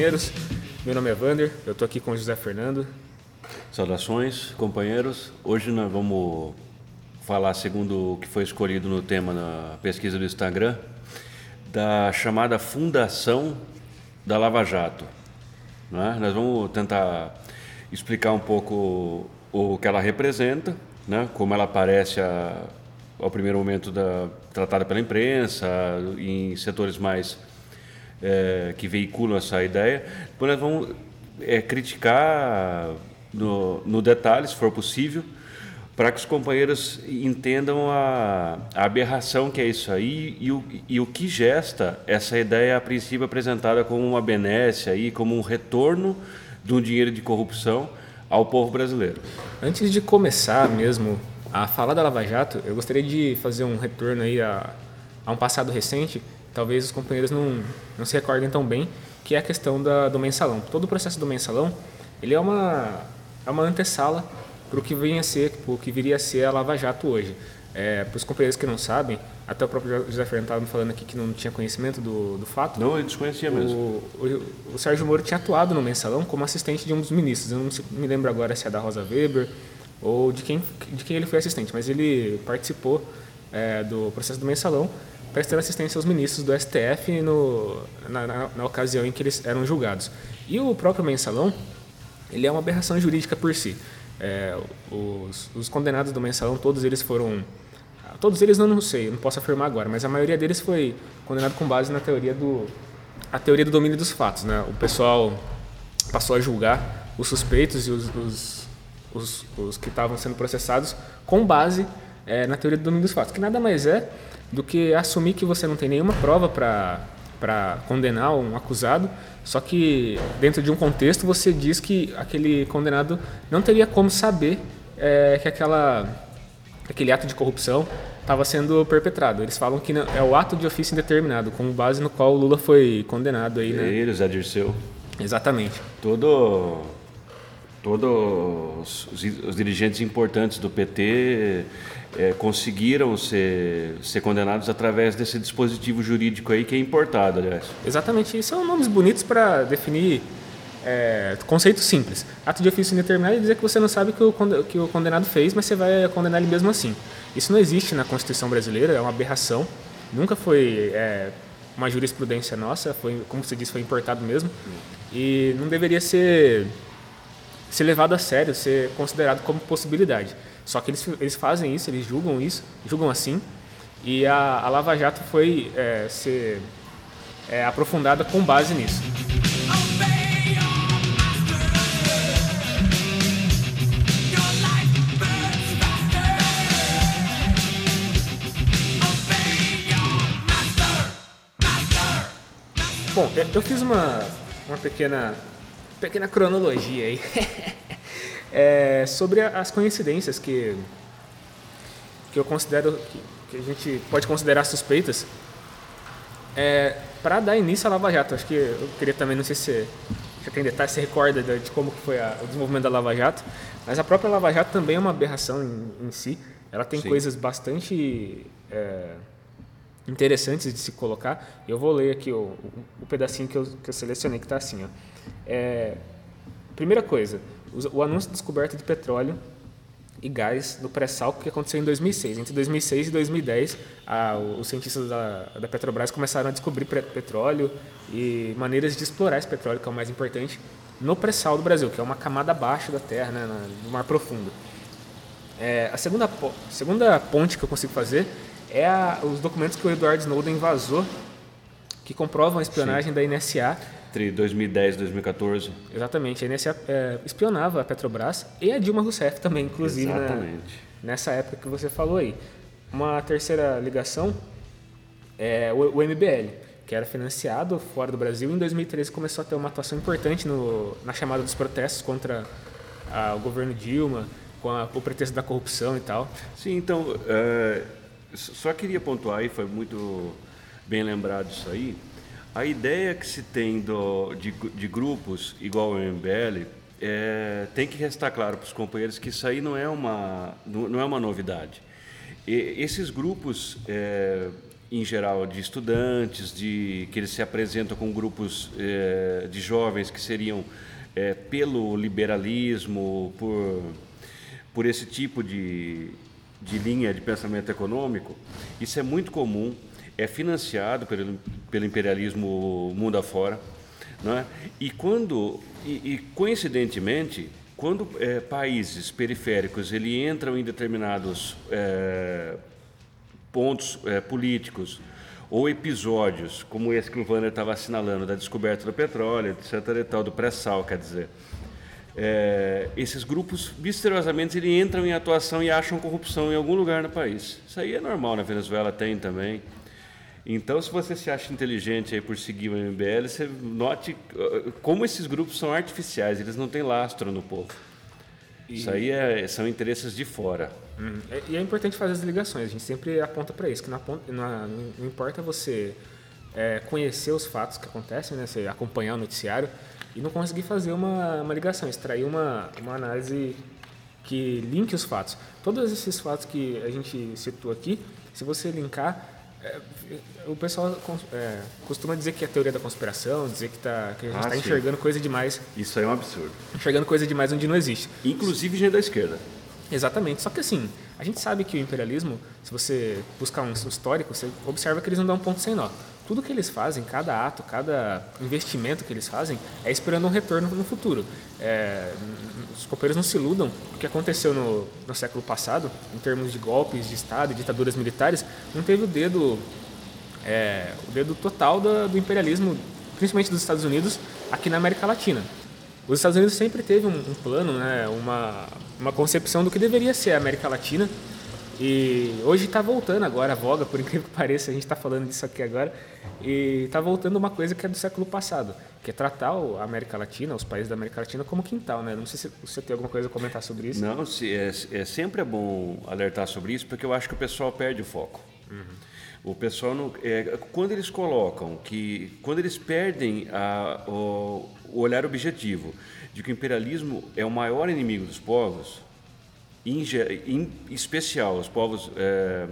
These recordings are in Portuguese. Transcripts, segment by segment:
Companheiros. Meu nome é Vander, eu estou aqui com o José Fernando. Saudações, companheiros. Hoje nós vamos falar, segundo o que foi escolhido no tema na pesquisa do Instagram, da chamada Fundação da Lava Jato. Né? Nós vamos tentar explicar um pouco o que ela representa, né? como ela aparece a, ao primeiro momento da, tratada pela imprensa, em setores mais é, que veiculam essa ideia. Depois nós vamos é, criticar no, no detalhe, se for possível, para que os companheiros entendam a, a, aberração que é isso aí e o, e o que gesta essa ideia, a princípio apresentada como uma benécia, aí, como um retorno de um dinheiro de corrupção ao povo brasileiro. Antes de começar mesmo a falar da Lava Jato, eu gostaria de fazer um retorno aí a, a um passado recente, talvez os companheiros não, não se recordem tão bem, que é a questão da, do mensalão. Todo o processo do mensalão, ele é uma, é uma antessala para o que vinha ser, o que viria a ser a Lava Jato hoje. É, para os companheiros que não sabem, até o próprio José Fernando estava me falando aqui que não tinha conhecimento do, do fato. Não, ele desconhecia mesmo. O, o, o, Sérgio Moro tinha atuado no mensalão como assistente de um dos ministros. Eu não me lembro agora se é da Rosa Weber ou de quem, de quem ele foi assistente, mas ele participou é, do processo do mensalão prestando assistência aos ministros do STF no, na, na, na, ocasião em que eles eram julgados. E o próprio mensalão, ele é uma aberração jurídica por si. É, os, os, condenados do mensalão, todos eles foram... Todos eles eu não sei, não posso afirmar agora, mas a maioria deles foi condenado com base na teoria do, a teoria do domínio dos fatos. Né? O pessoal passou a julgar os suspeitos e os, os, os, os que estavam sendo processados com base é, na teoria do domínio dos fatos, que nada mais é do que assumir que você não tem nenhuma prova para para condenar um acusado, só que dentro de um contexto você diz que aquele condenado não teria como saber é, que aquela aquele ato de corrupção estava sendo perpetrado. Eles falam que é o ato de ofício indeterminado, com base no qual o Lula foi condenado aí, né? Ele, Zé Dirceu. Exatamente. Todo todos os, os dirigentes importantes do PT é, conseguiram ser, ser condenados através desse dispositivo jurídico aí que é importado, aliás. Exatamente, e são nomes bonitos para definir é, conceitos simples. Ato de ofício indeterminado é dizer que você não sabe que o, que o condenado fez, mas você vai condenar ele mesmo assim. Isso não existe na Constituição brasileira, é uma aberração. Nunca foi é, uma jurisprudência nossa, foi, como você disse, foi importado mesmo. E não deveria ser, ser levado a sério, ser considerado como possibilidade. Só que eles, eles fazem isso, eles julgam isso, julgam assim. E a, a Lava Jato foi é, ser é, aprofundada com base nisso. Bom, eu fiz uma, uma pequena, pequena cronologia aí. é, sobre as coincidências que, que eu considero que, que a gente pode considerar suspeitas é, para dar início à Lava Jato. Acho que eu queria também, não sei se já tem detalhes, se recorda de, como foi a, o desenvolvimento da Lava Jato, mas a própria Lava Jato também é uma aberração em, em si. Ela tem Sim. coisas bastante é, interessantes de se colocar. Eu vou ler aqui o, o, o pedacinho que eu, que eu selecionei, que está assim. Ó. É, primeira coisa, o anúncio de descoberta de petróleo e gás no pré-sal que aconteceu em 2006. Entre 2006 e 2010, a, os cientistas da, da, Petrobras começaram a descobrir petróleo e maneiras de explorar esse petróleo, que é o mais importante, no pré-sal do Brasil, que é uma camada abaixo da Terra, né, no mar profundo. É, a segunda, segunda ponte que eu consigo fazer é a, os documentos que o Edward Snowden vazou, que comprovam a espionagem Sim. da NSA entre 2010 e 2014. Exatamente. A NSA é, espionava a Petrobras e a Dilma Rousseff também, inclusive, né, nessa época que você falou aí. Uma terceira ligação é o, o MBL, que era financiado fora do Brasil. Em 2013 começou a ter uma atuação importante no, na chamada dos protestos contra a, o governo Dilma, com a, o pretexto da corrupção e tal. Sim, então, é, só queria pontuar aí, foi muito bem lembrado isso aí, a ideia que se tem do, de, de grupos igual o MBL é, tem que restar claro para os companheiros que isso aí não é uma, não é uma novidade. E esses grupos, é, em geral de estudantes, de que eles se apresentam com grupos eh, de jovens que seriam eh, pelo liberalismo, por, por esse tipo de, de linha de pensamento econômico. Isso é muito comum, é financiado pelo, pelo imperialismo mundo afora. Não é? E quando, e, e coincidentemente, quando é, países periféricos ele entram em determinados é, pontos é, políticos ou episódios, como esse que o Wander estava assinalando, da descoberta do petróleo, etc. E tal, do pré-sal, quer dizer. É, esses grupos, misteriosamente, eles entram em atuação e acham corrupção em algum lugar no país. Isso aí é normal, na Venezuela tem também. Então, se você se acha inteligente aí por seguir o MBL, você note uh, como esses grupos são artificiais, eles não têm lastro no povo. E... Isso aí é, são interesses de fora. Uhum. E é importante fazer as ligações, a gente sempre aponta para isso, que não, não, não, importa você é, conhecer os fatos que acontecem, né, você acompanhar o noticiário e não conseguir fazer uma, uma ligação, extrair uma, uma análise que linke os fatos. Todos esses fatos que a gente citou aqui, se você linkar, é, o pessoal é, costuma dizer que é teoria da conspiração, dizer que, tá, que a gente está ah, enxergando coisa demais. Isso aí é um absurdo. Enxergando coisa demais onde não existe. Inclusive gente da esquerda. Exatamente. Só que assim, a gente sabe que o imperialismo, se você buscar um histórico, você observa que eles não dão um ponto sem nó. Tudo que eles fazem, cada ato, cada investimento que eles fazem, é esperando um retorno no futuro. É, os copeiros não se iludam. O que aconteceu no, no século passado, em termos de golpes de Estado e ditaduras militares, não teve o dedo, é, o dedo total do, do imperialismo, principalmente dos Estados Unidos, aqui na América Latina. Os Estados Unidos sempre teve um, um plano, né, uma, uma concepção do que deveria ser a América Latina. E hoje está voltando agora a voga, por incrível que pareça, a gente está falando disso aqui agora, e está voltando uma coisa que é do século passado, que é tratar a América Latina, os países da América Latina, como quintal. Né? Não sei se você tem alguma coisa a comentar sobre isso. Não, se, é, é sempre é bom alertar sobre isso, porque eu acho que o pessoal perde o foco. Uhum. O pessoal não, é, quando eles colocam que quando eles perdem a, o, o olhar objetivo de que o imperialismo é o maior inimigo dos povos, em, em especial os povos é,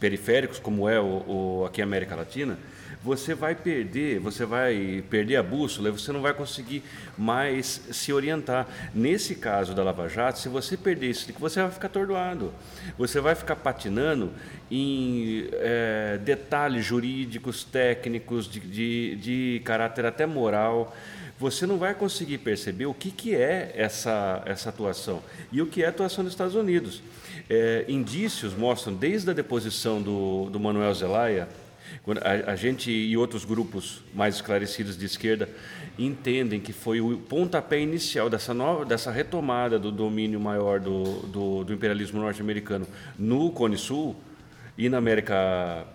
periféricos, como é o, o, aqui a América Latina, você vai perder, você vai perder a bússola você não vai conseguir mais se orientar. Nesse caso da Lava Jato, se você perder isso, você vai ficar atordoado. Você vai ficar patinando em é, detalhes jurídicos, técnicos, de, de, de caráter até moral você não vai conseguir perceber o que, que é essa, essa atuação e o que é a atuação dos Estados Unidos. É, indícios mostram, desde a deposição do, do Manuel Zelaya, a, a, gente e outros grupos mais esclarecidos de esquerda entendem que foi o pontapé inicial dessa, nova, dessa retomada do domínio maior do, do, do imperialismo norte-americano no Cone Sul e na América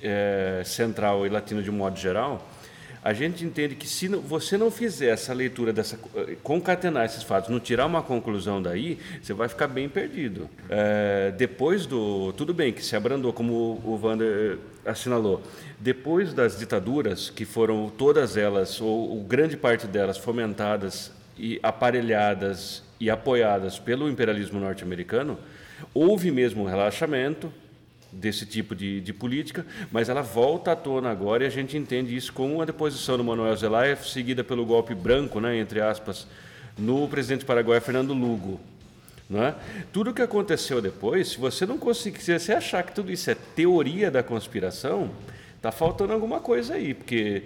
é, Central e Latina de um modo geral, a gente entende que se você não fizer essa leitura, dessa, eh, concatenar esses fatos, não tirar uma conclusão daí, você vai ficar bem perdido. É, depois do. Tudo bem que se abrandou, como o Wander eh, assinalou, depois das ditaduras, que foram todas elas, ou, ou grande parte delas, fomentadas e aparelhadas e apoiadas pelo imperialismo norte-americano, houve mesmo um relaxamento, desse tipo de, de, política, mas ela volta à tona agora e a gente entende isso com a deposição do Manuel Zelaya, seguida pelo golpe branco, né, entre aspas, no presidente paraguaio Fernando Lugo. Né? Tudo o que aconteceu depois, se você não conseguir, se você achar que tudo isso é teoria da conspiração, está faltando alguma coisa aí, porque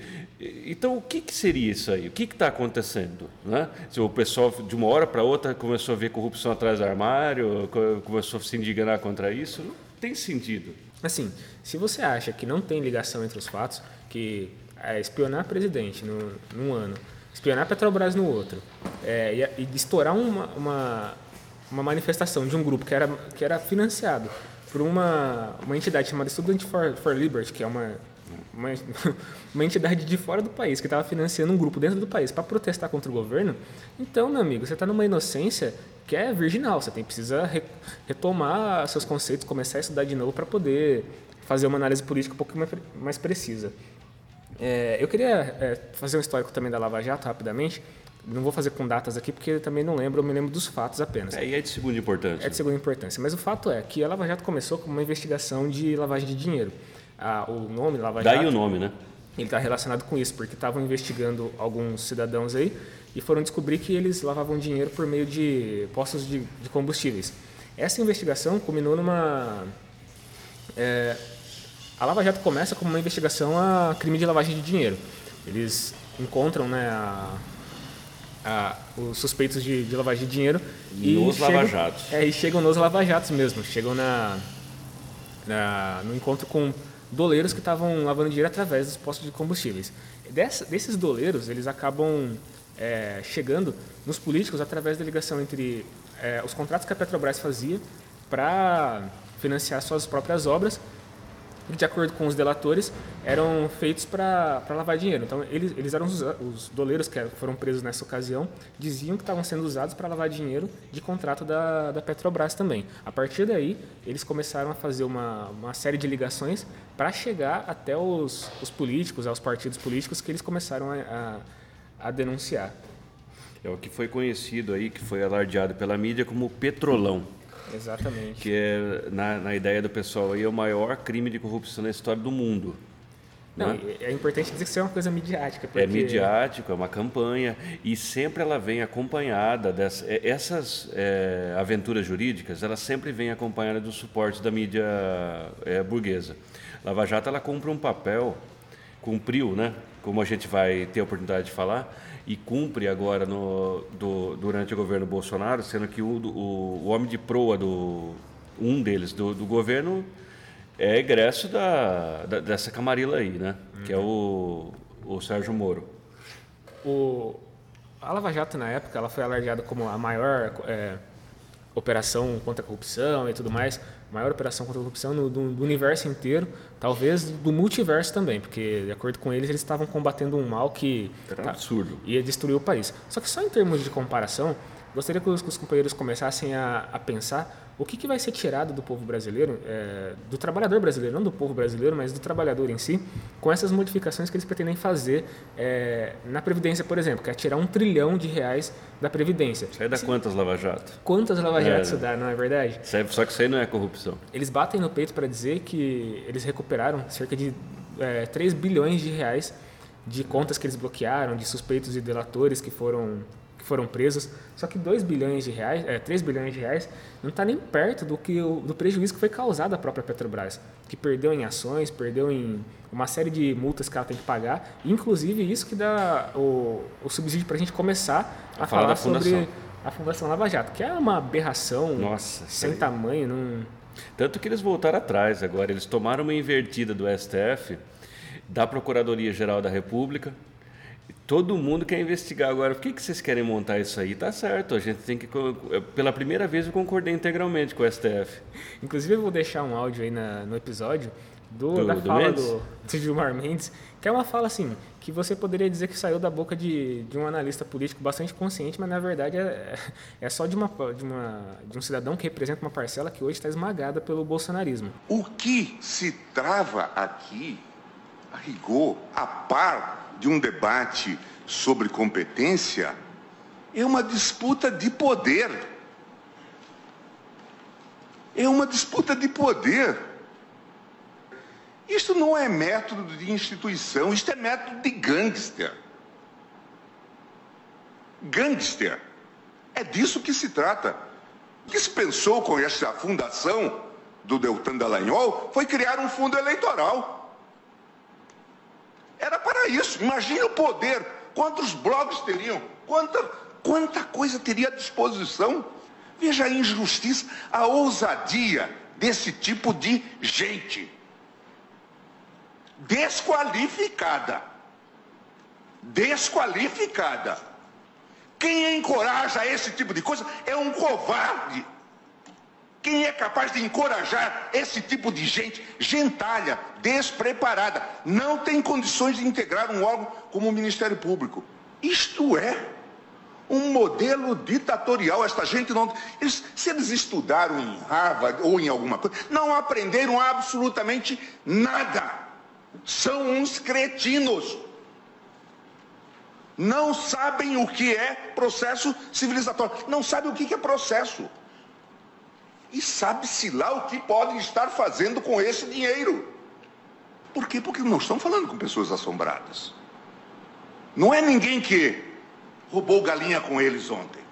então o que, que seria isso aí? O que está acontecendo? Né? Se o pessoal de uma hora para outra começou a ver corrupção atrás do armário, começou a se indignar contra isso, tem sentido. Assim, se você acha que não tem ligação entre os fatos, que é, espionar presidente no, num ano, espionar Petrobras no outro, é, e, e estourar uma, uma, uma, manifestação de um grupo que era, que era financiado por uma, uma entidade chamada Student for, for Liberty, que é uma, uma, uma entidade de fora do país, que estava financiando um grupo dentro do país para protestar contra o governo, então, meu amigo, você está numa inocência que é virginal. Você tem precisa re, retomar seus conceitos, começar a estudar de novo para poder fazer uma análise política um pouco mais, mais precisa. É, eu queria é, fazer um histórico também da Lava Jato rapidamente. Não vou fazer com datas aqui porque eu também não lembro, eu me lembro dos fatos apenas. É, e é de segunda importância. É de segunda importância. Mas o fato é que a Lava Jato começou como uma investigação de lavagem de dinheiro. A, o nome Lava Daí Jato. o nome, né? Ele está relacionado com isso, porque estavam investigando alguns cidadãos aí e foram descobrir que eles lavavam dinheiro por meio de postos de, de combustíveis. Essa investigação culminou numa. É, a Lava Jato começa como uma investigação a crime de lavagem de dinheiro. Eles encontram né, a, a, os suspeitos de, de, lavagem de dinheiro e nos chegam, lava-jatos. É, e chegam nos lava-jatos mesmo. Chegam na, na, no encontro com doleiros que estavam lavando dinheiro através dos postos de combustíveis. Desses doleiros, eles acabam é, chegando nos políticos através da ligação entre é, os contratos que a Petrobras fazia para financiar suas próprias obras de acordo com os delatores, eram feitos para lavar dinheiro. Então, eles, eles eram os, os doleiros que foram presos nessa ocasião, diziam que estavam sendo usados para lavar dinheiro de contrato da, da Petrobras também. A partir daí, eles começaram a fazer uma, uma série de ligações para chegar até os, os políticos, aos partidos políticos, que eles começaram a, a, a denunciar. É o que foi conhecido aí, que foi alardeado pela mídia como petrolão. Exatamente. Que é, na, na ideia do pessoal aí, é o maior crime de corrupção na história do mundo. Não, né? é importante dizer que isso é uma coisa midiática. Porque... É midiático, é uma campanha e sempre ela vem acompanhada dessas essas é, aventuras jurídicas, elas sempre vêm acompanhadas do suporte da mídia é, burguesa. Lava Jato ela cumpre um papel, cumpriu, né? Como a gente vai ter a oportunidade de falar, e cumpre agora no, do, durante o governo Bolsonaro, sendo que o, o, o homem de proa do um deles do, do governo é egresso da, da, dessa camarila aí, né? Uhum. Que é o, o Sérgio Moro. O, a Lava Jato, na época, ela foi alardeada como a maior é, operação contra a corrupção e tudo mais, maior operação contra a corrupção no, do, do, universo inteiro, talvez do multiverso também, porque, de acordo com eles, eles estavam combatendo um mal que tá, absurdo. ia destruir o país. Só que só em termos de comparação, gostaria que os, que os companheiros começassem a, a pensar o que, que vai ser tirado do povo brasileiro, é, do trabalhador brasileiro, não do povo brasileiro, mas do trabalhador em si, com essas modificações que eles pretendem fazer é, na Previdência, por exemplo, que é tirar um trilhão de reais da Previdência. Isso aí dá quantas lava-jato? Quantas lava-jato é, isso dá, não é verdade? Só que isso aí não é corrupção. Eles batem no peito para dizer que eles recuperaram cerca de é, 3 bilhões de reais de contas que eles bloquearam, de suspeitos e delatores que foram foram presos. Só que 2 bilhões de reais, é, 3 bilhões de reais, não está nem perto do, que, do prejuízo que foi causado à própria Petrobras, que perdeu em ações, perdeu em uma série de multas que ela tem que pagar, inclusive isso que dá o, o subsídio para a gente começar a, a falar, falar sobre a Fundação Lava Jato, que é uma aberração Nossa, sem tamanho. Não... Tanto que eles voltaram atrás agora, eles tomaram uma invertida do STF, da Procuradoria-Geral da República, Todo mundo quer investigar agora. Por que, que vocês querem montar isso aí? Tá certo, a gente tem que. Pela primeira vez eu concordei integralmente com o STF. Inclusive, eu vou deixar um áudio aí na, no episódio do, do da do fala do, do Gilmar Mendes, que é uma fala assim, que você poderia dizer que saiu da boca de, de um analista político bastante consciente, mas na verdade é, é só de, uma, de, uma, de um cidadão que representa uma parcela que hoje está esmagada pelo bolsonarismo. O que se trava aqui, a rigor, a par de um debate sobre competência é uma disputa de poder. É uma disputa de poder. Isto não é método de instituição, isto é método de gangster. Gangster. É disso que se trata. O que se pensou com essa fundação do Deltan Dallagnol foi criar um fundo eleitoral. Era para isso. Imagine o poder. Quantos blogs teriam? Quanta, quanta coisa teria à disposição? Veja a injustiça, a ousadia desse tipo de gente. Desqualificada. Desqualificada. Quem encoraja esse tipo de coisa é um covarde. Quem é capaz de encorajar esse tipo de gente, gentalha, despreparada, não tem condições de integrar um órgão como o Ministério Público? Isto é um modelo ditatorial. Esta gente não. Eles, se eles estudaram em Harvard ou em alguma coisa, não aprenderam absolutamente nada. São uns cretinos. Não sabem o que é processo civilizatório. Não sabem o que é processo. E sabe-se lá o que podem estar fazendo com esse dinheiro. Por quê? Porque não estão falando com pessoas assombradas. Não é ninguém que roubou galinha com eles ontem.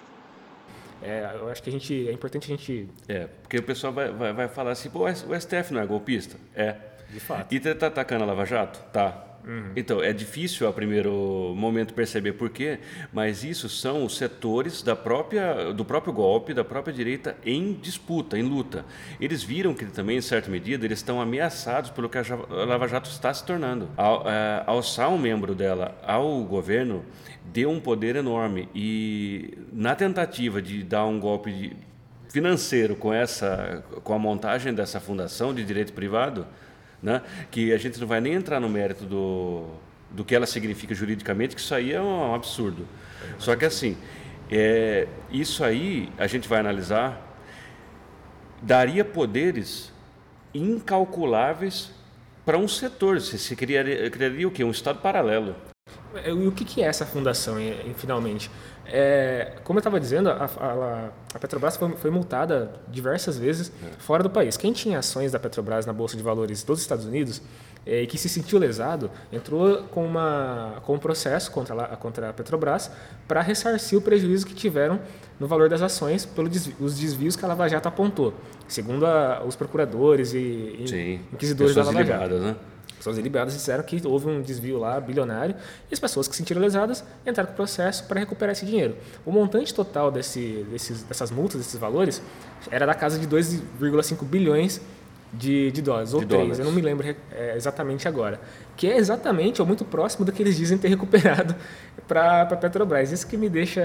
É, eu acho que a gente, é importante a gente. É, porque o pessoal vai, vai, vai falar assim, pô, o STF não é golpista? É. De fato. E tá atacando a Lava Jato? Tá. Uhum. Então, é difícil a primeiro momento perceber por quê, mas isso são os setores da própria, do próprio golpe, da própria direita em disputa, em luta. Eles viram que também, em certa medida, eles estão ameaçados pelo que a Lava Jato está se tornando. Ao, é, alçar um membro dela ao governo deu um poder enorme e na tentativa de dar um golpe de, financeiro com essa com a montagem dessa fundação de direito privado né? que a gente não vai nem entrar no mérito do, do que ela significa juridicamente, que isso aí é um absurdo. Só que assim, é, isso aí a gente vai analisar, daria poderes incalculáveis para um setor. Você, se criaria, criaria o quê? Um Estado paralelo. E o que é essa fundação, finalmente? É, como eu estava dizendo, a, a, a Petrobras foi, foi, multada diversas vezes é. fora do país. Quem tinha ações da Petrobras na Bolsa de Valores dos Estados Unidos é, e que se sentiu lesado, entrou com, uma, com um processo contra a, contra a Petrobras para ressarcir o prejuízo que tiveram no valor das ações pelos desvi desvios que a Lava Jato apontou, segundo os procuradores e, e Sim, inquisidores da Lava ligadas, Jato. Né? Pessoas deliberadas disseram que houve um desvio lá bilionário e as pessoas que se sentiram lesadas entraram com o processo para recuperar esse dinheiro. O montante total desse, desses, dessas multas, desses valores, era da casa de 2,5 bilhões de, de dólares, ou de três, dólares. eu não me lembro é, exatamente agora. Que é exatamente, ou muito próximo do que eles dizem ter recuperado para a Petrobras. Isso que me deixa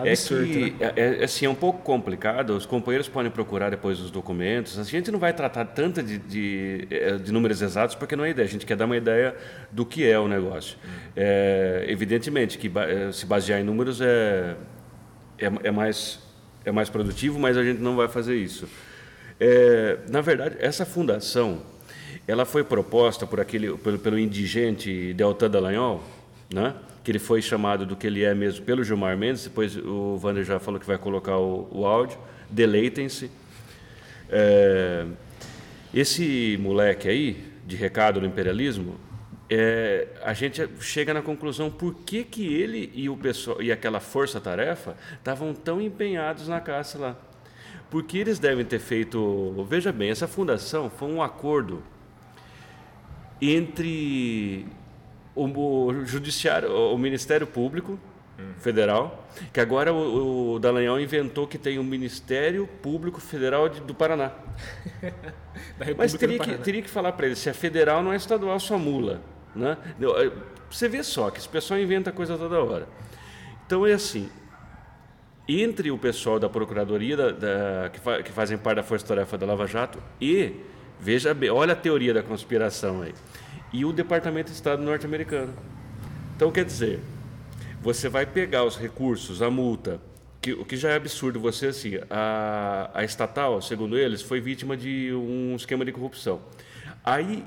absurdo. É, que, né? é, é, assim, é um pouco complicado, os companheiros podem procurar depois os documentos. A gente não vai tratar tanto de, de, é, de números exatos porque não é ideia, a gente quer dar uma ideia do que é o negócio. É, evidentemente que é, se basear em números é, é, é, mais, é mais produtivo, mas a gente não vai fazer isso. É, na verdade, essa fundação ela foi proposta por aquele, pelo, pelo indigente Deltan Dallagnol, né? que ele foi chamado do que ele é mesmo pelo Gilmar Mendes, depois o Wander já falou que vai colocar o, o áudio, deleitem-se. É, esse moleque aí, de recado do imperialismo, é, a gente chega na conclusão por que, que ele e, o pessoal, e aquela força-tarefa estavam tão empenhados na caça lá. Porque eles devem ter feito. Veja bem, essa fundação foi um acordo entre o, Judiciário, o Ministério Público Federal, que agora o, o Dallagnol inventou que tem o Ministério Público Federal de, do Paraná. Mas teria que, teria que falar para ele se é federal não é estadual, sua mula. Né? Você vê só que esse pessoal inventa coisa toda hora. Então é assim, entre o pessoal da Procuradoria, da, da, que, fa, que, fazem parte da Força Tarefa da Lava Jato, e, veja bem, olha a teoria da conspiração aí, e o Departamento de Estado norte-americano. Então, quer dizer, você vai pegar os recursos, a multa, que, o que já é absurdo, você assim, a, a estatal, segundo eles, foi vítima de um esquema de corrupção. Aí,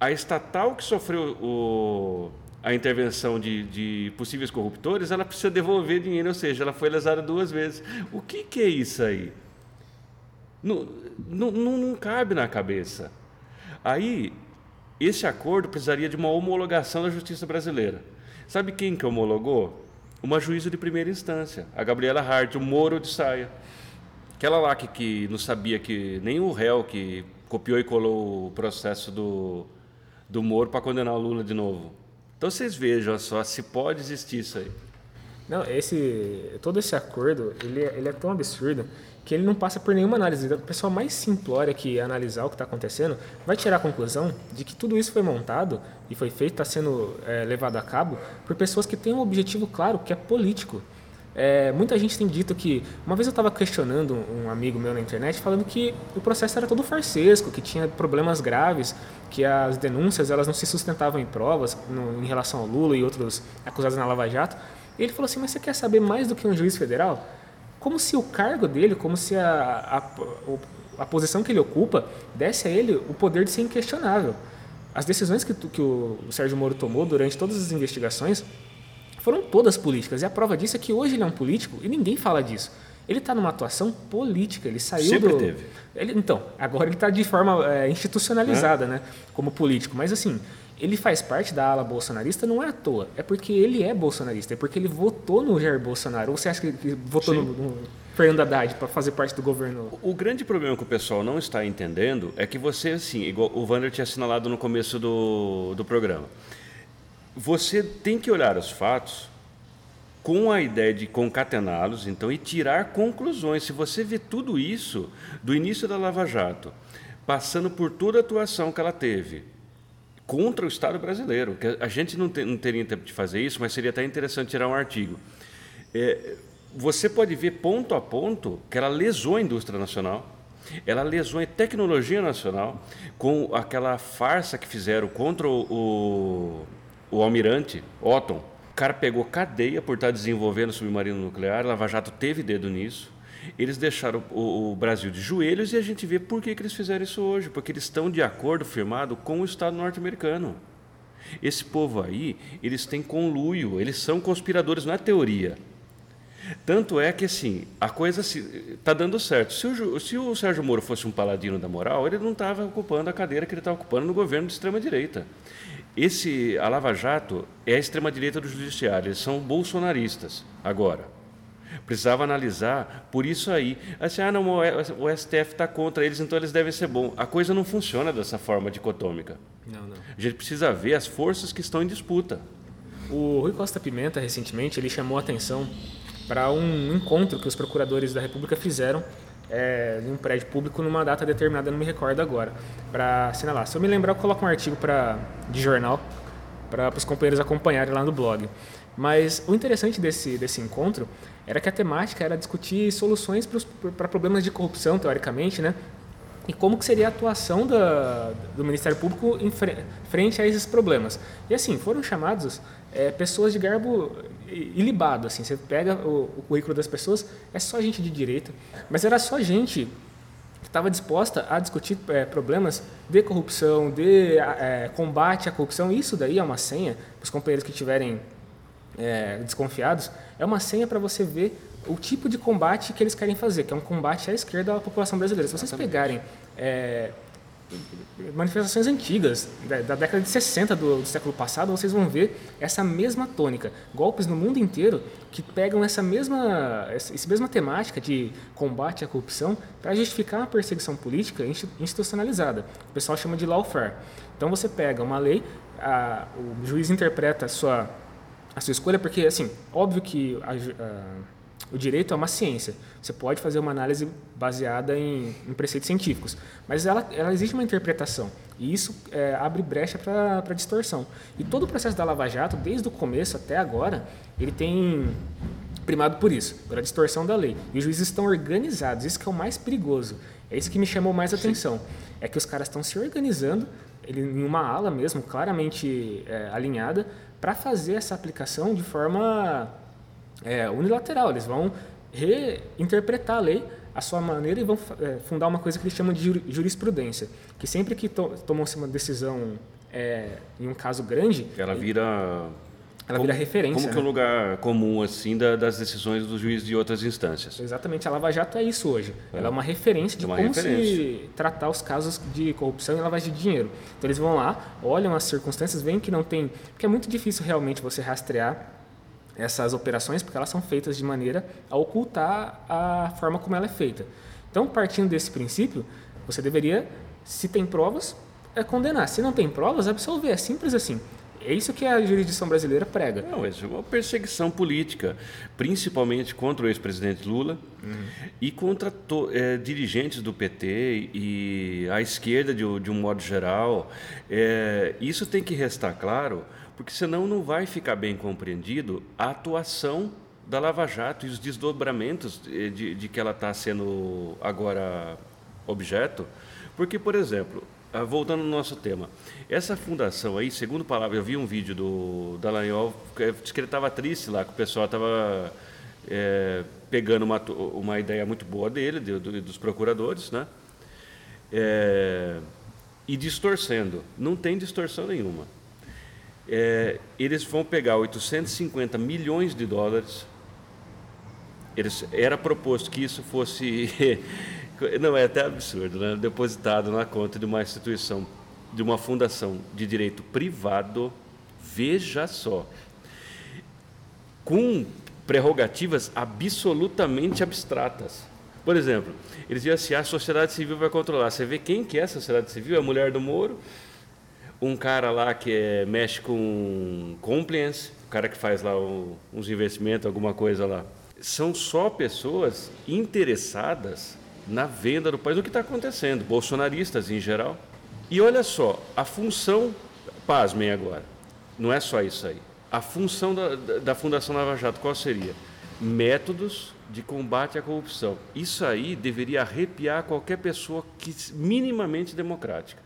a estatal que sofreu o a intervenção de, de, possíveis corruptores, ela precisa devolver dinheiro, ou seja, ela foi lesada duas vezes. O que, que é isso aí? Não, não, não cabe na cabeça. Aí, esse acordo precisaria de uma homologação da justiça brasileira. Sabe quem que homologou? Uma juíza de primeira instância, a Gabriela Hart, o Moro de Saia. Aquela lá que, que não sabia que nem o réu que copiou e colou o processo do, do Moro para condenar o Lula de novo. Então vocês vejam só se pode existir isso aí. Não, esse, todo esse acordo, ele é, ele é tão absurdo que ele não passa por nenhuma análise. O pessoal mais simplório que analisar o que está acontecendo vai tirar a conclusão de que tudo isso foi montado e foi feito, está sendo é, levado a cabo por pessoas que têm um objetivo claro, que é político. É, muita gente tem dito que. Uma vez eu estava questionando um amigo meu na internet falando que o processo era todo farsesco, que tinha problemas graves, que as denúncias elas não se sustentavam em provas no, em relação ao Lula e outros acusados na Lava Jato. E ele falou assim: Mas você quer saber mais do que um juiz federal? Como se o cargo dele, como se a, a, a posição que ele ocupa, desse a ele o poder de ser inquestionável. As decisões que, que o Sérgio Moro tomou durante todas as investigações foram todas políticas. E a prova disso é que hoje ele é um político e ninguém fala disso. Ele está numa atuação política, ele saiu Sempre do. teve. Ele, então, agora ele está de forma é, institucionalizada, né? Como político. Mas assim, ele faz parte da ala bolsonarista não é à toa. É porque ele é bolsonarista, é porque ele votou no Jair Bolsonaro. Ou você acha que ele votou no, no Fernando Haddad para fazer parte do governo? O grande problema que o pessoal não está entendendo é que você, assim, igual o Wander tinha assinalado no começo do, do programa, você tem que olhar os fatos com a ideia de concatená-los, então, e tirar conclusões. Se você vê tudo isso, do início da Lava Jato, passando por toda a atuação que ela teve contra o Estado brasileiro, que a gente não, tem, não teria tempo de fazer isso, mas seria até interessante tirar um artigo. É, você pode ver ponto a ponto que ela lesou a indústria nacional, ela lesou a tecnologia nacional com aquela farsa que fizeram contra o, o, o almirante Otton. O cara pegou cadeia por estar desenvolvendo submarino nuclear, Lava Jato teve dedo nisso. Eles deixaram o, o, Brasil de joelhos e a gente vê por que, que eles fizeram isso hoje. Porque eles estão de acordo firmado com o Estado norte-americano. Esse povo aí, eles têm conluio, eles são conspiradores, não é teoria. Tanto é que, assim, a coisa está dando certo. Se o, se o Sérgio Moro fosse um paladino da moral, ele não estava ocupando a cadeira que ele está ocupando no governo de extrema-direita. Esse, a Lava Jato é a extrema-direita do judiciário, eles são bolsonaristas agora. Precisava analisar por isso aí. Assim, ah, não, o STF está contra eles, então eles devem ser bons. A coisa não funciona dessa forma dicotômica. Não, não. A gente precisa ver as forças que estão em disputa. O Rui Costa Pimenta, recentemente, ele chamou a atenção para um encontro que os procuradores da República fizeram é, em um prédio público numa data determinada, não me recordo agora, para assinalar. Se eu me lembrar, eu coloco um artigo pra, de jornal para os companheiros acompanharem lá no blog. Mas o interessante desse, desse encontro era que a temática era discutir soluções para problemas de corrupção, teoricamente, né? E como que seria a atuação da, do Ministério Público em frente a esses problemas. E assim, foram chamados é, pessoas de garbo ilibado, assim, você pega o, o, currículo das pessoas, é só gente de direita, mas era só gente que estava disposta a discutir é, problemas de corrupção, de é, combate à corrupção, isso daí é uma senha, para os companheiros que estiverem é, desconfiados, é uma senha para você ver o tipo de combate que eles querem fazer, que é um combate à esquerda da população brasileira. Se vocês pegarem é, manifestações antigas, da, da, década de 60 do, do, século passado, vocês vão ver essa mesma tônica. Golpes no mundo inteiro que pegam essa mesma, essa mesma temática de combate à corrupção para justificar uma perseguição política institucionalizada. O pessoal chama de lawfare. Então você pega uma lei, a, o juiz interpreta a sua, a sua escolha, porque, assim, óbvio que a, a o direito é uma ciência. Você pode fazer uma análise baseada em, em preceitos científicos, mas ela, ela exige uma interpretação. E isso é, abre brecha para distorção. E todo o processo da Lava Jato, desde o começo até agora, ele tem primado por isso, pela distorção da lei. E os juízes estão organizados, isso que é o mais perigoso. É isso que me chamou mais atenção. É que os caras estão se organizando ele, em uma ala mesmo, claramente é, alinhada, para fazer essa aplicação de forma é, unilateral. Eles vão reinterpretar a lei à sua maneira e vão é, fundar uma coisa que eles chamam de jurisprudência, que sempre que to tomam-se uma decisão é, em um caso grande... Ela vira... Ela como, vira referência. Como que é um né? lugar comum assim da, das decisões dos juízes de outras instâncias. Exatamente, a Lava Jato é isso hoje. É. Ela é uma referência de é uma como referência. se tratar os casos de corrupção e lavagem de dinheiro. Então eles vão lá, olham as circunstâncias, veem que não tem, porque é muito difícil realmente você rastrear essas operações porque elas são feitas de maneira a ocultar a forma como ela é feita. Então, partindo desse princípio, você deveria, se tem provas, é condenar. Se não tem provas, absolver. É simples assim. É isso que a jurisdição brasileira prega. Não, é uma perseguição política, principalmente contra o ex-presidente Lula uhum. e contra é, dirigentes do PT e a esquerda de, de um modo geral. É, isso tem que restar claro porque senão não vai ficar bem compreendido a atuação da Lava Jato e os desdobramentos de, de que ela está sendo agora objeto. Porque, por exemplo, ah, voltando ao nosso tema, essa fundação aí, segundo palavra, eu vi um vídeo do Dallagnol, disse que ele estava triste lá, que o pessoal estava é, pegando uma, uma ideia muito boa dele, de, de, dos procuradores, né? É, e distorcendo. Não tem distorção nenhuma é, eles vão pegar 850 milhões de dólares eles, era proposto que isso fosse. Não, é até absurdo, né? Depositado na conta de uma instituição, de uma fundação de direito privado, veja só, com prerrogativas absolutamente abstratas. Por exemplo, eles diziam assim, a sociedade civil vai controlar. Você vê quem que é a sociedade civil? É a mulher do Moro, um cara lá que é, mexe com compliance, o cara que faz lá um, uns investimentos, alguma coisa lá. São só pessoas interessadas na venda do país, o que está acontecendo, bolsonaristas em geral. E olha só, a função, pasmem agora, não é só isso aí. A função da, da Fundação Lava Jato qual seria? Métodos de combate à corrupção. Isso aí deveria arrepiar qualquer pessoa que minimamente democrática.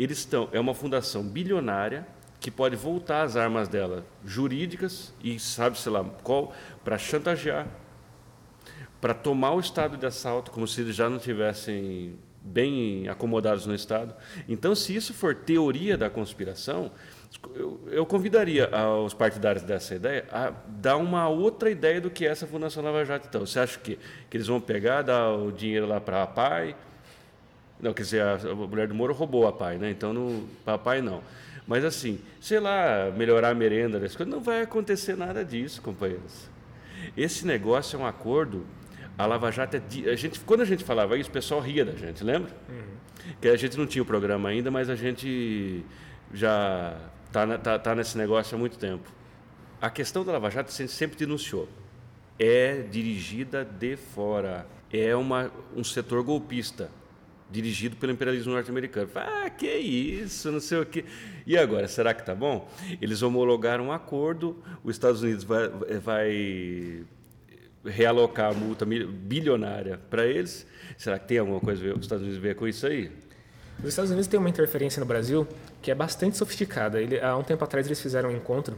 Eles estão, é uma fundação bilionária que pode voltar as armas dela jurídicas e sabe-se lá qual para chantagear, para tomar o estado de assalto como se eles já não tivessem bem acomodados no estado. Então, se isso for teoria da conspiração, eu, eu, convidaria os partidários dessa ideia a dar uma outra ideia do que é essa Fundação Lava Jato. Então, você acha que, que eles vão pegar, dar o dinheiro lá para a PAI? Não, quer dizer, a, a mulher do Moro roubou a PAI, né? Então, para a PAI não. Mas assim, sei lá, melhorar a merenda das coisas, não vai acontecer nada disso, companheiros. Esse negócio é um acordo. A Lava Jato é. A gente, quando a gente falava isso, o pessoal ria da gente, lembra? Uhum. Que a gente não tinha o programa ainda, mas a gente já está tá, tá nesse negócio há muito tempo. A questão da Lava Jato a gente sempre denunciou. É dirigida de fora. É uma, um setor golpista, dirigido pelo imperialismo norte-americano. Ah, que isso, não sei o quê. E agora, será que está bom? Eles homologaram um acordo, os Estados Unidos vai, vai realocar a multa bilionária para eles. Será que tem alguma coisa os Estados Unidos ver com isso aí? Os Estados Unidos têm uma interferência no Brasil que é bastante sofisticada. Ele, há um tempo atrás eles fizeram um encontro,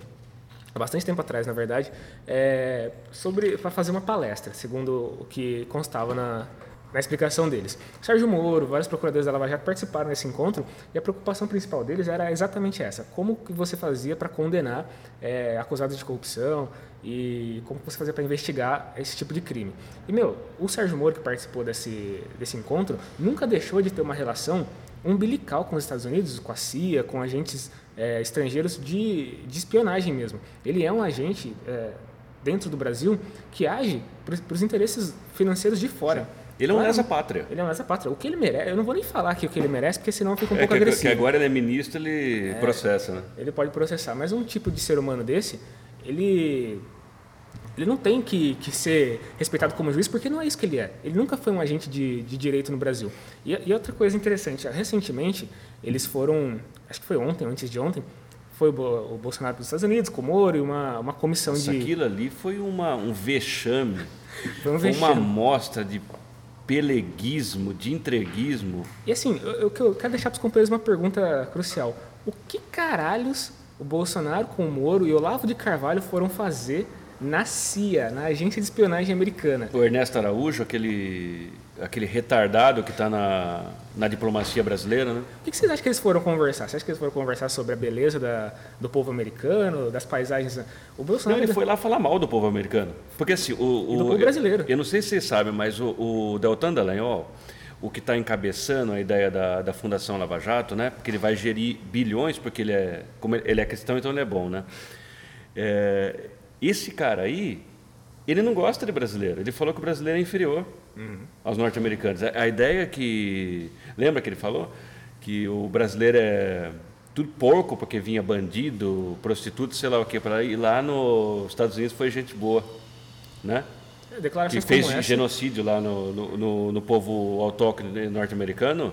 há bastante tempo atrás, na verdade, é, sobre para fazer uma palestra, segundo o que constava na, na explicação deles. Sérgio Moro, vários procuradores da Lava Jato participaram desse encontro e a preocupação principal deles era exatamente essa: como que você fazia para condenar é, acusados de corrupção e como você fazia para investigar esse tipo de crime. E meu, o Sérgio Moro que participou desse desse encontro nunca deixou de ter uma relação umbilical com os Estados Unidos, com a CIA, com agentes é, estrangeiros de, de espionagem mesmo. Ele é um agente é, dentro do Brasil que age para os interesses financeiros de fora. Ele é um lesa-pátria. Ele é um lesa-pátria. O que ele merece, eu não vou nem falar aqui o que ele merece, porque senão fica um é pouco que, agressivo. Que agora ele é ministro, ele é, processa, né? Ele pode processar, mas um tipo de ser humano desse, ele ele não tem que, que ser respeitado como juiz porque não é isso que ele é. Ele nunca foi um agente de, de direito no Brasil. E, e, outra coisa interessante, recentemente eles foram, acho que foi ontem, antes de ontem, foi o, Bolsonaro para os Estados Unidos, com o Moro, e uma, uma comissão Isso, de... Aquilo ali foi uma, um vexame, foi, um foi vexame. uma amostra de peleguismo, de entreguismo. E assim, eu, eu quero deixar para os companheiros uma pergunta crucial. O que caralhos o Bolsonaro com o Moro e o Olavo de Carvalho foram fazer na CIA, na agência de espionagem americana. O Ernesto Araújo, aquele, aquele retardado que está na, na diplomacia brasileira, né? O que vocês acham que eles foram conversar? Você acha que eles foram conversar sobre a beleza da, do povo americano, das paisagens? O Bolsonaro... Não, ele foi lá falar mal do povo americano. Porque assim, o... o do povo brasileiro. Eu não sei se vocês sabem, mas o, o Deltan Dallagnol, o que está encabeçando a ideia da, da Fundação Lava Jato, né? Porque ele vai gerir bilhões, porque ele é, como ele é cristão, então ele é bom, né? É, esse cara aí, ele não gosta de brasileiro. Ele falou que o brasileiro é inferior uhum. aos norte-americanos. A, ideia que. Lembra que ele falou? Que o brasileiro é tudo porco, porque vinha bandido, prostituto, sei lá o que, para ir lá nos Estados Unidos foi gente boa. Né? É, que fez genocídio lá no, no, no, no povo autóctone norte-americano.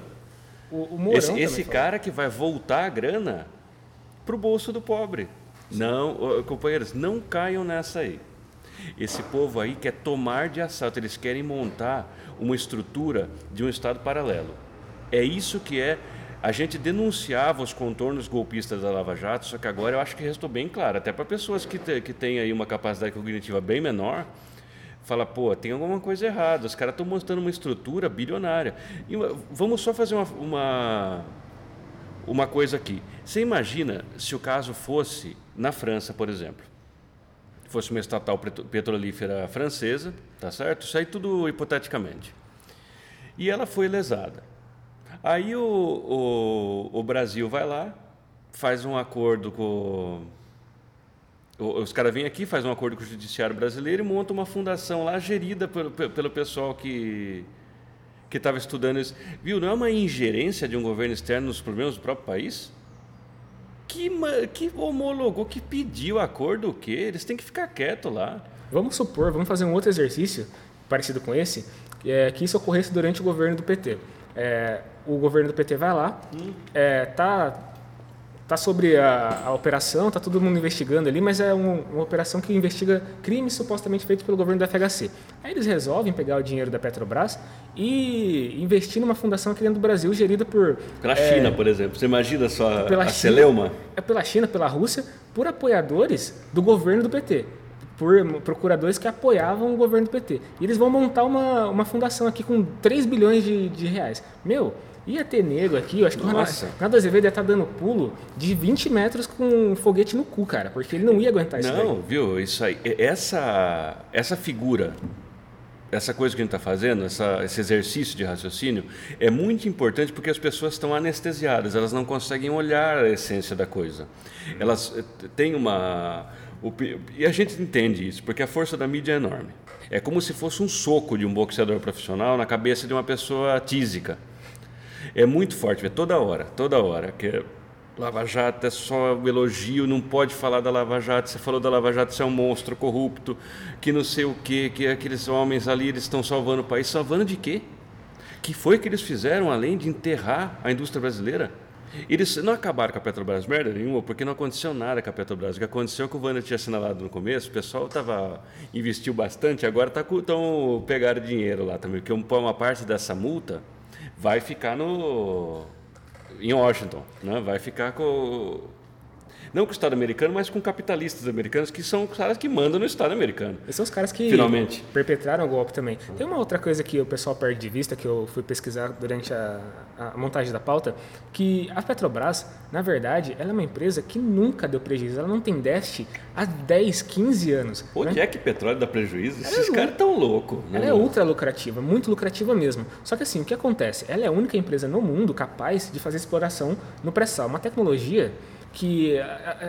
Esse, esse cara que vai voltar a grana para o bolso do pobre. Não, companheiros, não caiam nessa aí. Esse povo aí quer tomar de assalto, eles querem montar uma estrutura de um Estado paralelo. É isso que é. A gente denunciava os contornos golpistas da Lava Jato, só que agora eu acho que restou bem claro, até para pessoas que, te, que têm aí uma capacidade cognitiva bem menor, fala, pô, tem alguma coisa errada, os caras estão mostrando uma estrutura bilionária. E vamos só fazer uma, uma, uma coisa aqui. Você imagina se o caso fosse na França, por exemplo. Fosse uma estatal petrolífera francesa, tá certo? Isso aí tudo hipoteticamente. E ela foi lesada. Aí o, o, o Brasil vai lá, faz um acordo com. Os caras vêm aqui, faz um acordo com o Judiciário Brasileiro e monta uma fundação lá gerida pelo, pelo pessoal que que estava estudando isso. Viu? Não é uma ingerência de um governo externo nos problemas do próprio país? Que, que homologou, que pediu acordo o quê? Eles têm que ficar quietos lá. Vamos supor, vamos fazer um outro exercício parecido com esse, é, que isso ocorresse durante o governo do PT. É, o governo do PT vai lá, hum. é, tá tá sobre a, a, operação, tá todo mundo investigando ali, mas é um, uma operação que investiga crimes supostamente feitos pelo governo da FHC. Aí eles resolvem pegar o dinheiro da Petrobras e investir numa fundação aqui dentro do Brasil gerida por pela é, China, por exemplo. Você imagina só pela a China, Celeuma? É pela China, pela Rússia, por apoiadores do governo do PT por procuradores que apoiavam o governo do PT. E eles vão montar uma, uma fundação aqui com 3 bilhões de, de reais. Meu, Ia ter nego aqui, eu acho que Nossa. o Renato Azevedo ia estar tá dando pulo de 20 metros com um foguete no cu, cara, porque ele não ia aguentar isso. Não, daí. viu? Isso aí, essa, essa figura, essa coisa que a gente está fazendo, essa, esse exercício de raciocínio, é muito importante porque as pessoas estão anestesiadas, elas não conseguem olhar a essência da coisa. Elas eh, têm uma. E a gente entende isso, porque a força da mídia é enorme. É como se fosse um soco de um boxeador profissional na cabeça de uma pessoa tísica. É muito forte, é toda hora, toda hora. Que é Lava Jato é só um elogio, não pode falar da Lava Jato. Você falou da Lava Jato, você é um monstro corrupto, que não sei o quê, que aqueles homens ali eles estão salvando o país. Salvando de quê? Que foi que eles fizeram além de enterrar a indústria brasileira? Eles não acabaram com a Petrobras merda nenhuma, porque não aconteceu nada com a Petrobras. O que aconteceu é que o Wanda tinha assinalado no começo, o pessoal tava, investiu bastante, agora tá, tão, pegaram dinheiro lá também, porque uma parte dessa multa vai ficar no em Washington, né? Vai ficar com não com o Estado americano, mas com capitalistas americanos, que são os caras que mandam no Estado americano. Esses são os caras que Finalmente. perpetraram o golpe também. Tem uma outra coisa que o pessoal perde de vista, que eu fui pesquisar durante a, a montagem da pauta, que a Petrobras, na verdade, ela é uma empresa que nunca deu prejuízo. Ela não tem déficit há 10, 15 anos. Onde né? é que petróleo dá prejuízo? Ela Esses é caras tão loucos. Ela é ultra lucrativa, muito lucrativa mesmo. Só que assim, o que acontece? Ela é a única empresa no mundo capaz de fazer exploração no pré-sal. Uma tecnologia que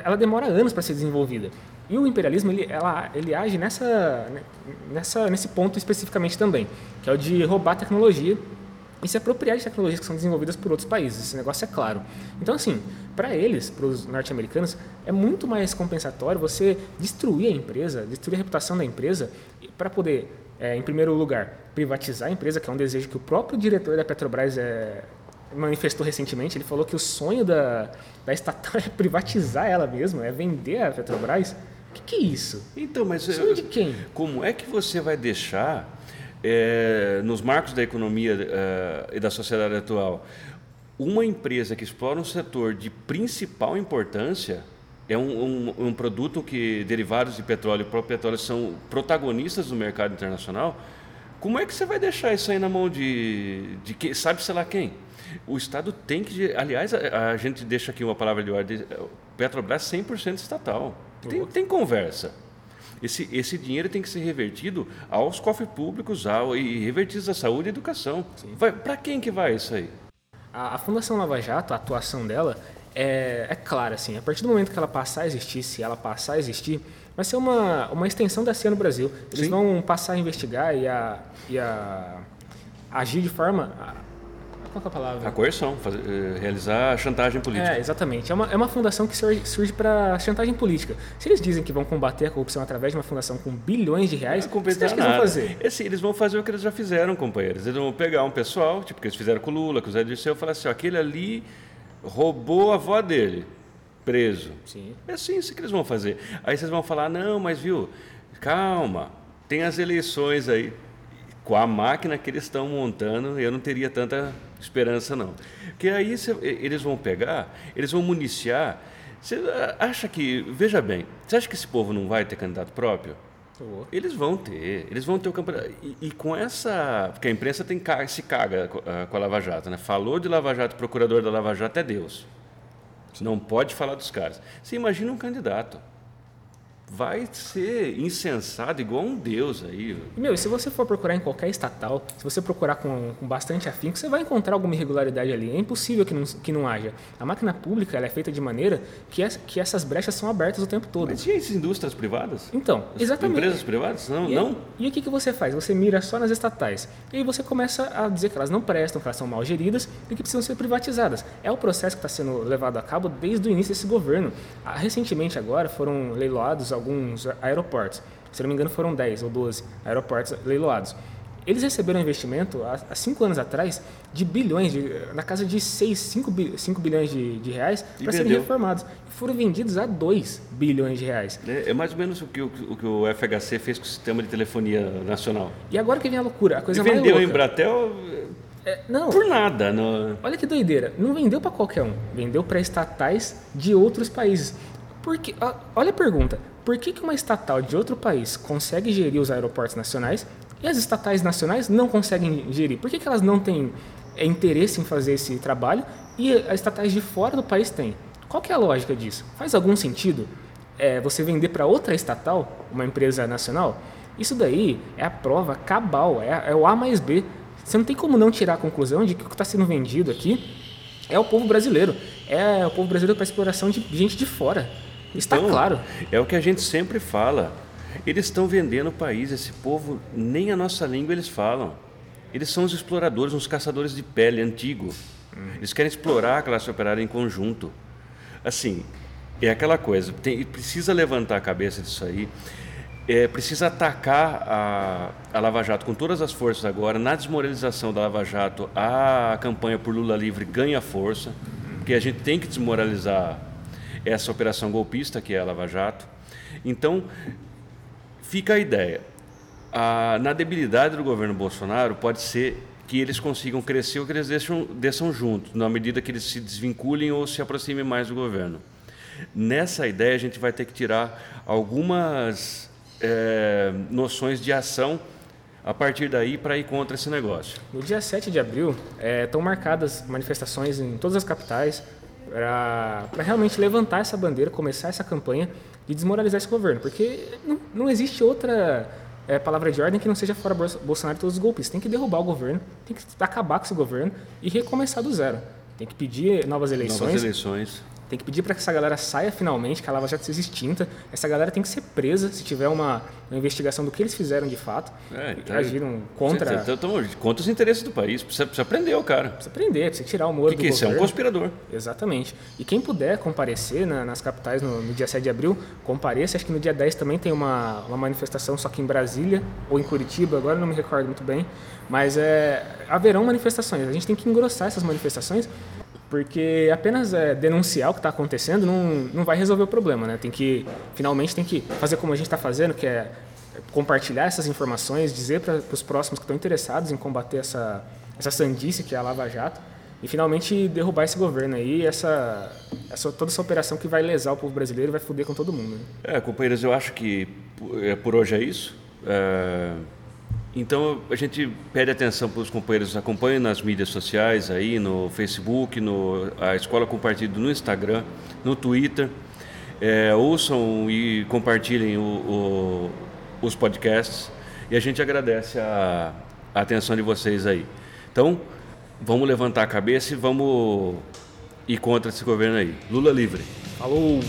ela demora anos para ser desenvolvida. E o imperialismo ele, ela, ele age nessa, nessa, nesse ponto especificamente também, que é o de roubar tecnologia e se apropriar de tecnologias que são desenvolvidas por outros países. Esse negócio é claro. Então, assim, para eles, para os norte-americanos, é muito mais compensatório você destruir a empresa, destruir a reputação da empresa, para poder, é, em primeiro lugar, privatizar a empresa, que é um desejo que o próprio diretor da Petrobras é, manifestou recentemente, ele falou que o sonho da, da estatal é privatizar ela mesma, é vender a Petrobras. O que, que, é isso? Então, mas sonho de quem? Como é que você vai deixar é, nos marcos da economia é, e da sociedade atual uma empresa que explora um setor de principal importância é um, um, um produto que derivados de petróleo e próprio petróleo são protagonistas do mercado internacional. Como é que você vai deixar isso aí na mão de, de quem, sabe sei lá quem? O Estado tem que. Aliás, a, a gente deixa aqui uma palavra de ordem: Petrobras 100% estatal. Tem, tem conversa. Esse, esse dinheiro tem que ser revertido aos cofres públicos ao, e revertidos à saúde e educação. Para quem que vai isso aí? A, a, Fundação Lava Jato, a atuação dela é, é clara. Assim, a partir do momento que ela passar a existir, se ela passar a existir, vai ser uma, uma extensão da CIA no Brasil. Eles Sim. vão passar a investigar e a, e a agir de forma qual é a palavra? A coerção, fazer, eh, realizar a chantagem política. É, exatamente. É uma, é uma fundação que surge, surge para chantagem política. Se eles dizem que vão combater a corrupção através de uma fundação com bilhões de reais, o que eles vão fazer? Esse, eles vão fazer o que eles já fizeram, companheiros. Eles vão pegar um pessoal, tipo que eles fizeram com o Lula, com o Zé Dirceu, e falar assim, ó, aquele ali roubou a avó dele, preso. Sim. É assim isso que eles vão fazer. Aí vocês vão falar, não, mas viu, calma, tem as eleições aí. Com a máquina que eles estão montando, eu não teria tanta esperança não. Porque aí cê, eles vão pegar, eles vão municiar. Você acha que, veja bem, você acha que esse povo não vai ter candidato próprio? Eles vão ter, eles vão ter o campeonato. E, e, com essa. Porque a imprensa tem, se caga com a Lava Jato, né? Falou de Lava Jato, procurador da Lava Jato é Deus. Não pode falar dos caras. Você imagina um candidato. Vai ser insensado igual um deus aí. Meu, e se você for procurar em qualquer estatal, se você procurar com, com bastante afinco, você vai encontrar alguma irregularidade ali. É impossível que não, que não haja. A máquina pública ela é feita de maneira que, es, que essas brechas são abertas o tempo todo. Mas e as indústrias privadas? Então, As exatamente. Empresas privadas? Não, E, não. e o que, que você faz? Você mira só nas estatais. E aí você começa a dizer que elas não prestam, que elas são mal geridas e que precisam ser privatizadas. É o processo que está sendo levado a cabo desde o início desse governo. Ah, Recentemente, agora, foram leiloados alguns aeroportos. Se não me engano, foram 10 ou 12 aeroportos leiloados. Eles receberam investimento há, há cinco anos atrás de bilhões, de, na casa de 6, 5, bi- 5 bilhões de, de reais E para serem vendeu. reformados. E foram vendidos a 2 bilhões de reais. É, é mais ou menos o que o, o que o FHC fez com o sistema de telefonia nacional. E agora que vem a loucura, a coisa Ele mais vendeu louca. Embratel É, não, por nada. No... olha que doideira. Não vendeu para qualquer um. Vendeu para estatais de outros países. Por que, ó, olha a pergunta. Por que, que uma estatal de outro país consegue gerir os aeroportos nacionais e as estatais nacionais não conseguem gerir? Por que, que elas não têm é, interesse em fazer esse trabalho e as estatais de fora do país têm? Qual que é a lógica disso? Faz algum sentido é, você vender para outra estatal, uma empresa nacional? Isso daí é a prova cabal, é, é o A mais B. Você não tem como não tirar a conclusão de que o que está sendo vendido aqui é o povo brasileiro. É o povo brasileiro para exploração de gente de fora. Está Então, claro. É o que a gente sempre fala. Eles estão vendendo o país. Esse povo, nem a nossa língua eles falam. Eles são os exploradores, uns caçadores de pele antigo. Eles querem explorar a classe operária em conjunto. Assim, é aquela coisa. Tem, precisa levantar a cabeça disso aí. É, precisa atacar a, a Lava Jato com todas as forças agora. Na desmoralização da Lava Jato, a campanha por Lula livre ganha força, porque a gente tem que desmoralizar essa operação golpista que é a Lava Jato. Então, fica a ideia. A- na debilidade do governo Bolsonaro, pode ser que eles consigam crescer ou que eles deixam, desçam juntos, na medida que eles se desvinculem ou se aproximem mais do governo. Nessa ideia, a gente vai ter que tirar algumas eh, noções de ação a partir daí para ir contra esse negócio. No dia 7 de abril, estão marcadas manifestações em todas as capitais para realmente levantar essa bandeira, começar essa campanha de desmoralizar esse governo. Porque não, não existe outra eh, palavra de ordem que não seja fora Bolso- Bolsonaro e todos os golpistas. Tem que derrubar o governo, tem que acabar com esse governo e recomeçar do zero. Tem que pedir novas eleições. Novas eleições. Tem que pedir para que essa galera saia finalmente, que a Lava Jato seja extinta. Essa galera tem que ser presa se tiver uma, uma investigação do que eles fizeram de fato. É, então- agiram contra. Então, então, contra os interesses do país. Precisa, precisa prender o cara. Precisa prender, precisa tirar o Moro que, do que é isso? É um governo. conspirador. Exatamente. E quem puder comparecer na- nas capitais no, no dia 7 de abril, compareça. Acho que no dia 10 também tem uma, uma manifestação, só que em Brasília ou em Curitiba, agora não me recordo muito bem. Mas é, haverão manifestações. A gente tem que engrossar essas manifestações, porque apenas é, denunciar o que está acontecendo não, não vai resolver o problema. Né? Tem que, finalmente, tem que fazer como a gente está fazendo, que é compartilhar essas informações, dizer para os próximos que estão interessados em combater essa, essa sandice que é a Lava Jato, e finalmente derrubar esse governo aí, essa, essa, toda essa operação que vai lesar o povo brasileiro vai foder com todo mundo. né? É, companheiros, eu acho que é, por hoje é isso. É, então a gente pede atenção para os companheiros, acompanhem nas mídias sociais aí, no Facebook, no a Escola Compartilho no Instagram, no Twitter. É, ouçam e compartilhem o- o- os podcasts e a gente agradece a, a atenção de vocês aí. Então, vamos levantar a cabeça e vamos ir contra esse governo aí. Lula livre. Falou!